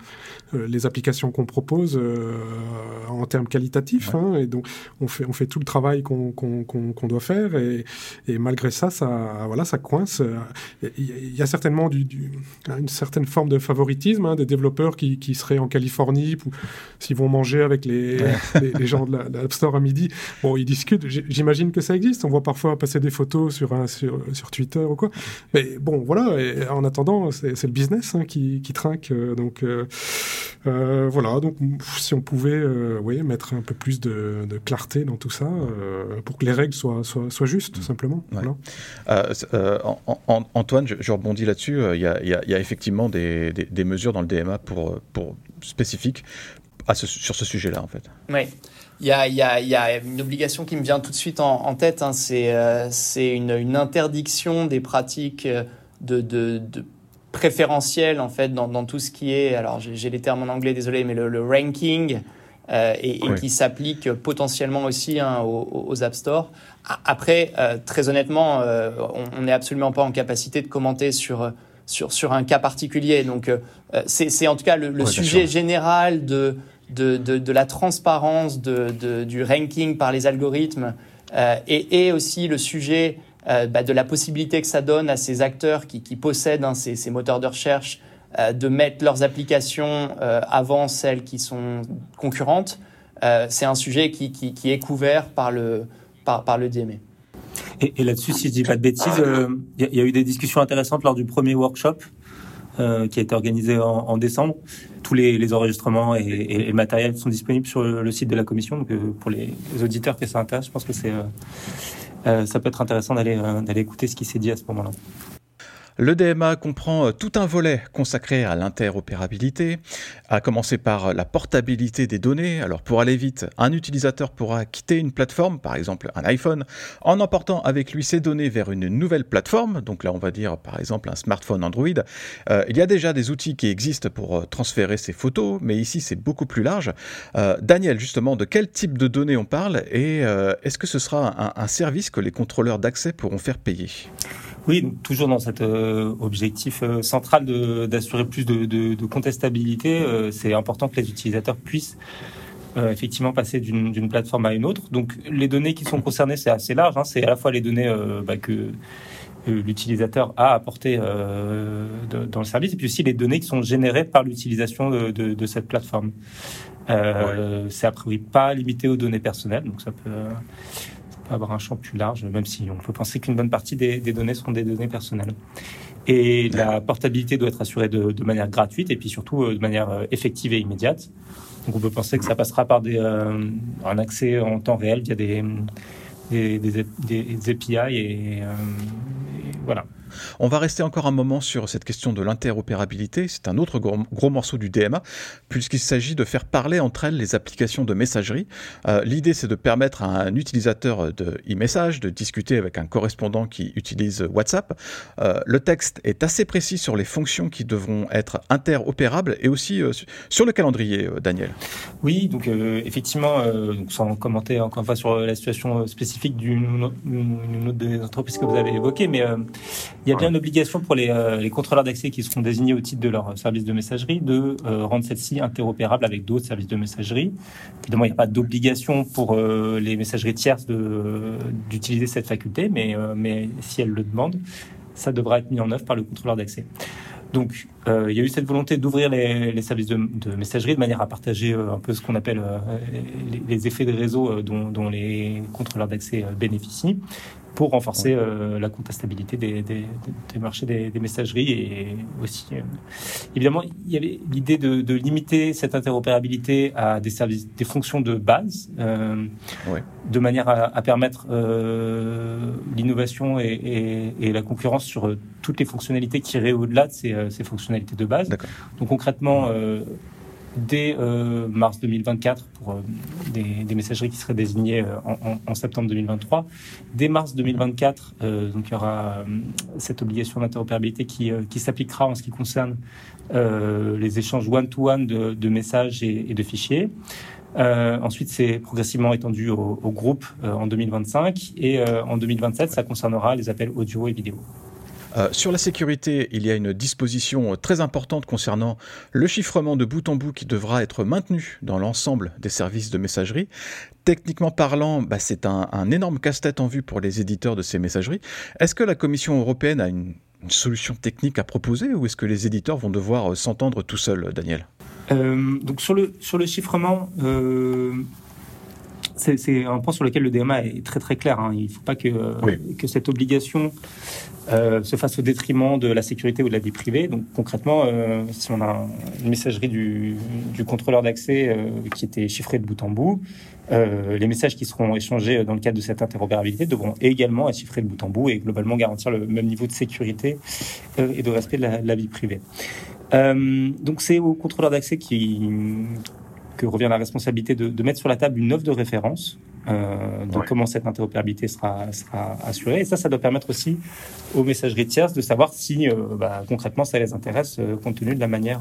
euh, les applications qu'on propose en termes qualitatifs. Hein, et donc on fait on fait tout le travail qu'on doit faire. Et, et, malgré ça, ça voilà, ça coince. Il y a certainement du, une certaine forme de favoritisme hein, des développeurs qui, qui seraient en Californie. Pour, s'ils vont manger avec les, les, gens de l'App Store à midi. Bon, ils discutent. J'imagine que ça existe. On voit parfois passer des photos sur, un, sur, sur Twitter ou quoi. Mais bon, voilà. Et en attendant, c'est le business hein, qui, qui, trinque. Euh, donc euh, euh, voilà. Donc si on pouvait, euh, oui, mettre un peu plus de, de clarté dans tout ça euh, pour que les règles soient, soient, soient justes, tout simplement. Antoine, je, je rebondis là-dessus. Il y, y, y, a effectivement des, des, des, mesures dans le DMA pour, pour spécifiques sur ce sujet-là, en fait. Oui. Il y, a, il, y a, il y a, une obligation qui me vient tout de suite en, tête, hein. c'est euh, une, une, interdiction des pratiques euh, de, de, de préférentielles en fait dans, dans, tout ce qui est, alors j'ai les termes en anglais, désolé, mais le, ranking euh, et, qui s'applique potentiellement aussi hein, aux, App Store. Après, euh, très honnêtement, on n'est absolument pas en capacité de commenter sur sur, sur un cas particulier. Donc, c'est en tout cas le, le sujet général de de, de, la transparence de, du ranking par les algorithmes euh, et, et, aussi le sujet euh, bah, de la possibilité que ça donne à ces acteurs qui, qui possèdent hein, ces, ces, moteurs de recherche euh, de mettre leurs applications avant celles qui sont concurrentes. c'est un sujet qui, qui, est couvert par le, par, par le DMA. Et, et là-dessus, si je dis pas de bêtises, il y, a eu des discussions intéressantes lors du premier workshop qui a été organisé en, en décembre tous les, enregistrements et, le matériel sont disponibles sur le, site de la commission. Donc, pour les, auditeurs qui ça intéresse, je pense que c'est, ça peut être intéressant d'aller, d'aller écouter ce qui s'est dit à ce moment-là. Le DMA comprend euh, tout un volet consacré à l'interopérabilité, à commencer par la portabilité des données. Alors pour aller vite, un utilisateur pourra quitter une plateforme, par exemple un iPhone, en emportant avec lui ses données vers une nouvelle plateforme. Donc là on va dire par exemple un smartphone Android. Euh, il y a déjà des outils qui existent pour euh, transférer ces photos, mais ici c'est beaucoup plus large. Daniel, justement, de quel type de données on parle et est-ce que ce sera un service que les contrôleurs d'accès pourront faire payer? Oui, toujours dans cet euh, objectif euh, central d'assurer plus de, contestabilité, euh, c'est important que les utilisateurs puissent effectivement passer d'une plateforme à une autre. Donc les données qui sont concernées, c'est assez large. Hein. c'est à la fois les données bah, que l'utilisateur a apportées dans le service, et puis aussi les données qui sont générées par l'utilisation de, cette plateforme. C'est a priori pas limité aux données personnelles, donc ça peut avoir un champ plus large, même si on peut penser qu'une bonne partie des, données sont des données personnelles. Et la portabilité doit être assurée de, manière gratuite et puis surtout euh, de manière euh, effective et immédiate. Donc on peut penser que ça passera par des, euh, un accès en temps réel via des, des, des, API et voilà. On va rester encore un moment sur cette question de l'interopérabilité. C'est un autre gros, morceau du DMA, puisqu'il s'agit de faire parler entre elles les applications de messagerie. Euh, l'idée, c'est de permettre à un utilisateur de e-message de discuter avec un correspondant qui utilise WhatsApp. Euh, le texte est assez précis sur les fonctions qui devront être interopérables et aussi euh, sur le calendrier, Daniel. Oui, donc effectivement, sans commenter encore une fois sur la situation spécifique d'une autre des entreprises que vous avez évoquées, mais il y a bien une obligation pour euh, les, contrôleurs d'accès qui seront désignés au titre de leur service de messagerie de euh, rendre celle-ci interopérable avec d'autres services de messagerie. Évidemment, il n'y a pas d'obligation pour euh, les messageries tierces d'utiliser cette faculté, mais, mais si elles le demandent, ça devra être mis en œuvre par le contrôleur d'accès. Donc, il y a eu cette volonté d'ouvrir les, services de, messagerie de manière à partager un peu ce qu'on appelle les, effets de réseau dont, dont les contrôleurs d'accès bénéficient pour renforcer euh, la contestabilité des, des, des marchés des, des, messageries et aussi euh, évidemment il y avait l'idée de, de, limiter cette interopérabilité à des services des fonctions de base euh, de manière à, à permettre l'innovation et, et, et, la concurrence sur toutes les fonctionnalités qui iraient au-delà de ces, ces, fonctionnalités de base. Donc concrètement dès euh, mars 2024 pour euh, des, messageries qui seraient désignées euh, en, septembre 2023. Dès mars 2024, donc il y aura cette obligation d'interopérabilité qui, s'appliquera en ce qui concerne les échanges one-to-one de, messages et, de fichiers. ensuite, c'est progressivement étendu au groupe en 2025 et en 2027, ça concernera les appels audio et vidéo. Euh, sur la sécurité, il y a une disposition très importante concernant le chiffrement de bout en bout qui devra être maintenu dans l'ensemble des services de messagerie. Techniquement parlant, bah, c'est un, énorme casse-tête en vue pour les éditeurs de ces messageries. Est-ce que la Commission européenne a une, solution technique à proposer ou est-ce que les éditeurs vont devoir euh, s'entendre tout seuls, Daniel? Euh, Donc sur le, sur le chiffrement, c'est un point sur lequel le DMA est très très clair. Hein. Il ne faut pas que, que cette obligation euh, se fasse au détriment de la sécurité ou de la vie privée. Donc concrètement, euh, si on a une messagerie du, du contrôleur d'accès euh, qui était chiffrée de bout en bout, les messages qui seront échangés dans le cadre de cette interopérabilité devront également être chiffrés de bout en bout et globalement garantir le même niveau de sécurité et de respect de la, de la vie privée. donc c'est au contrôleur d'accès qui que revient la responsabilité de, mettre sur la table une offre de référence euh, de comment cette interopérabilité sera, sera assurée. Et ça, ça doit permettre aussi aux messageries tierces de savoir si euh, bah, concrètement ça les intéresse euh, compte tenu de la manière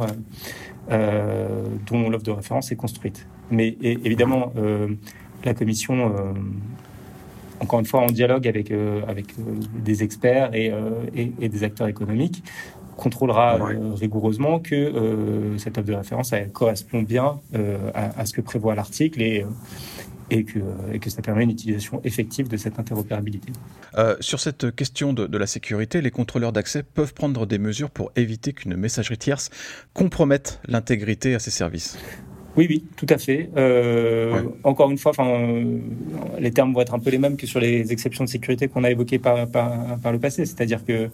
dont l'offre de référence est construite. Mais évidemment, la commission encore une fois en dialogue avec, avec des experts et, et, des acteurs économiques, contrôlera euh, rigoureusement que euh, cette offre de référence elle correspond bien euh, à, ce que prévoit l'article et et que, et que, ça permet une utilisation effective de cette interopérabilité. sur cette question de, de, la sécurité, les contrôleurs d'accès peuvent prendre des mesures pour éviter qu'une messagerie tierce compromette l'intégrité à ces services. Oui, oui, tout à fait. Euh, Encore une fois, euh, les termes vont être un peu les mêmes que sur les exceptions de sécurité qu'on a évoquées par, par, par, le passé. C'est-à-dire que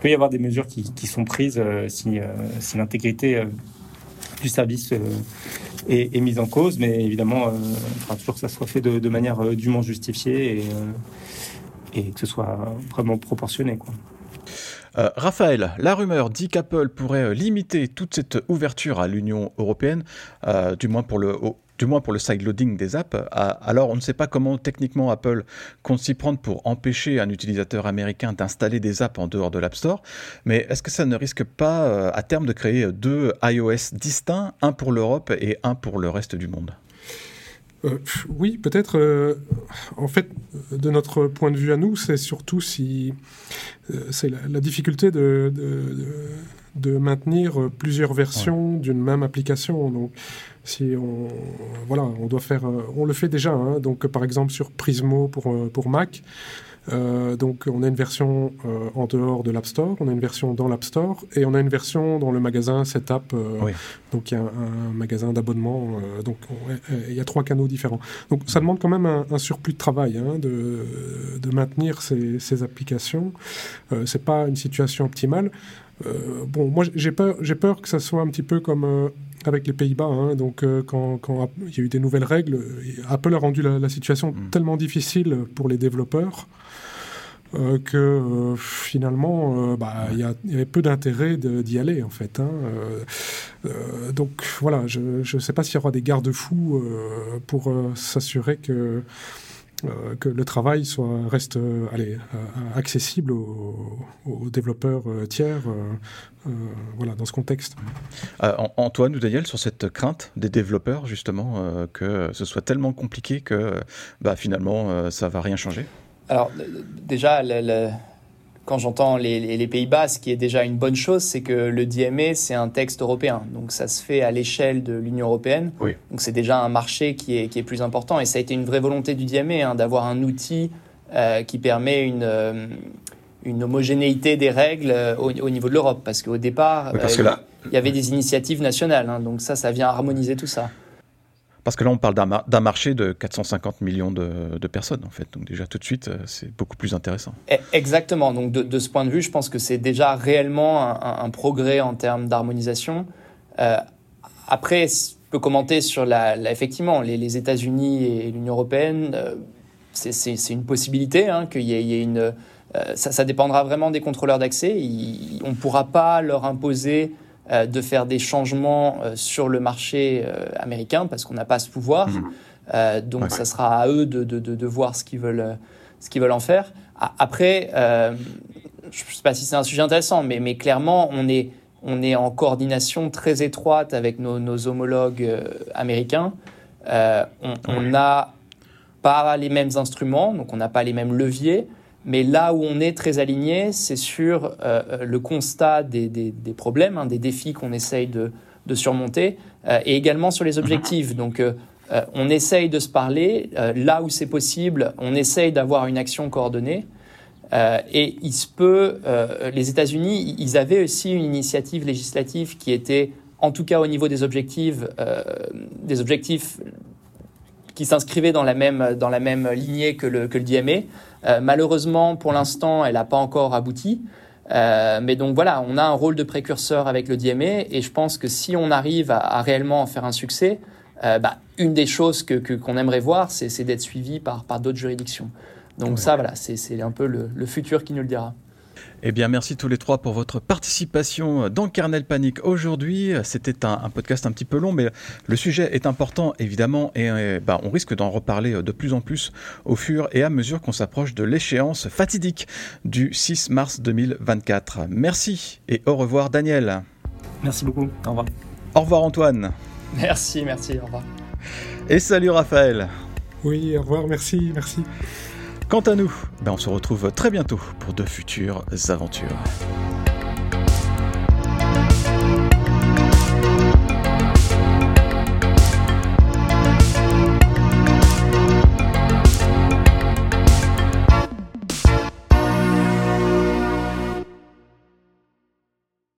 peut y avoir des mesures qui, qui sont prises euh, si, euh, si l'intégrité du service est, mise en cause, mais évidemment, il faudra toujours que ça soit fait de, manière dûment justifiée et, et, que ce soit vraiment proportionné. Quoi. Raphaël, la rumeur dit qu'Apple pourrait limiter toute cette ouverture à l'Union européenne, du moins pour le, du pour le sideloading des apps. Alors, on ne sait pas comment techniquement Apple compte s'y prendre pour empêcher un utilisateur américain d'installer des apps en dehors de l'App Store, mais est-ce que ça ne risque pas euh, à terme de créer deux iOS distincts, un pour l'Europe et un pour le reste du monde? Euh, oui, peut-être. Euh, en fait, de notre point de vue à nous, c'est surtout si c'est la, difficulté de, de, maintenir plusieurs versions d'une même application. Donc, si on, voilà, on doit faire, euh, on le fait déjà. Hein. donc, par exemple, sur Prismo pour, euh, pour Mac, euh, donc on a une version en dehors de l'App Store, on a une version dans l'App Store et on a une version dans le magasin Setup. Donc il y a un, magasin d'abonnement. donc il y a trois canaux différents. Donc ça demande quand même un, surplus de travail hein, de, de, maintenir ces, ces applications. c'est pas une situation optimale. bon, moi j'ai peur, j'ai peur que ça soit un petit peu comme avec les Pays-Bas. Hein. donc, euh, quand, il y a eu des nouvelles règles, Apple a rendu la, situation mm. tellement difficile pour les développeurs euh, que euh, finalement, bah, il y, avait peu d'intérêt d'y aller, en fait. Hein. donc, voilà, je ne sais pas s'il y aura des garde-fous pour s'assurer que euh, que le travail soit, reste euh, allez, euh, accessible aux, développeurs tiers voilà, dans ce contexte. Antoine ou Daniel, sur cette crainte des développeurs, justement, que ce soit tellement compliqué que bah, finalement, ça va rien changer? Alors, déjà, le, quand j'entends les, Pays-Bas, ce qui est déjà une bonne chose, c'est que le DMA, c'est un texte européen. Donc ça se fait à l'échelle de l'Union européenne. Donc c'est déjà un marché qui est, qui est plus important. Et ça a été une vraie volonté du DMA, hein, d'avoir un outil euh, qui permet une, euh, une homogénéité des règles euh, au, niveau de l'Europe. Parce qu'au départ, il y avait des initiatives nationales. Hein. donc ça, ça vient harmoniser tout ça. Parce que là, on parle d'un marché de 450 millions de, personnes, en fait. Donc déjà, tout de suite, euh, c'est beaucoup plus intéressant. E, exactement. Donc de, ce point de vue, je pense que c'est déjà réellement un, progrès en termes d'harmonisation. Euh, après, je peux commenter sur la, effectivement les, États-Unis et l'Union européenne. Euh, c'est une possibilité hein, qu'il y, ait une. ça, ça, dépendra vraiment des contrôleurs d'accès. On ne pourra pas leur imposer euh, de faire des changements euh, sur le marché euh, américain parce qu'on n'a pas ce pouvoir. Mhm. donc ça sera à eux de, de, de, voir ce qu'ils veulent, ce qu'ils veulent en faire. Après, je ne sais pas si c'est un sujet intéressant, mais, mais clairement, on est, on est en coordination très étroite avec nos, nos homologues américains. on n'a pas les mêmes instruments, donc on n'a pas les mêmes leviers. Mais là où on est très aligné, c'est sur euh, euh, le constat des, problèmes, hein, des défis qu'on essaye de, surmonter, euh, et également sur les objectifs. Donc, on essaye de se parler. là où c'est possible, on essaye d'avoir une action coordonnée. et il se peut, les États-Unis, ils avaient aussi une initiative législative qui était, en tout cas au niveau des objectifs, des objectifs qui s'inscrivait dans la même, dans la même lignée que le, que le DMA. Euh, malheureusement, pour l'instant, elle n'a pas encore abouti. Euh, mais donc voilà, on a un rôle de précurseur avec le DMA et je pense que si on arrive à, réellement en faire un succès, euh, bah, une des choses que, qu'on aimerait voir, c'est, d'être suivi par, par d'autres juridictions. Donc ça, voilà, c'est, un peu le, le futur qui nous le dira. Eh bien, merci tous les trois pour votre participation dans Kernel Panic aujourd'hui. C'était un, podcast un petit peu long, mais le sujet est important évidemment et, bah, on risque d'en reparler de plus en plus au fur et à mesure qu'on s'approche de l'échéance fatidique du 6 mars 2024. Merci et au revoir Daniel. Merci beaucoup. Au revoir. Au revoir Antoine. Merci, merci. Au revoir. Et salut Raphaël. Oui, au revoir. Merci, merci. Quant à nous, ben on se retrouve très bientôt pour de futures aventures.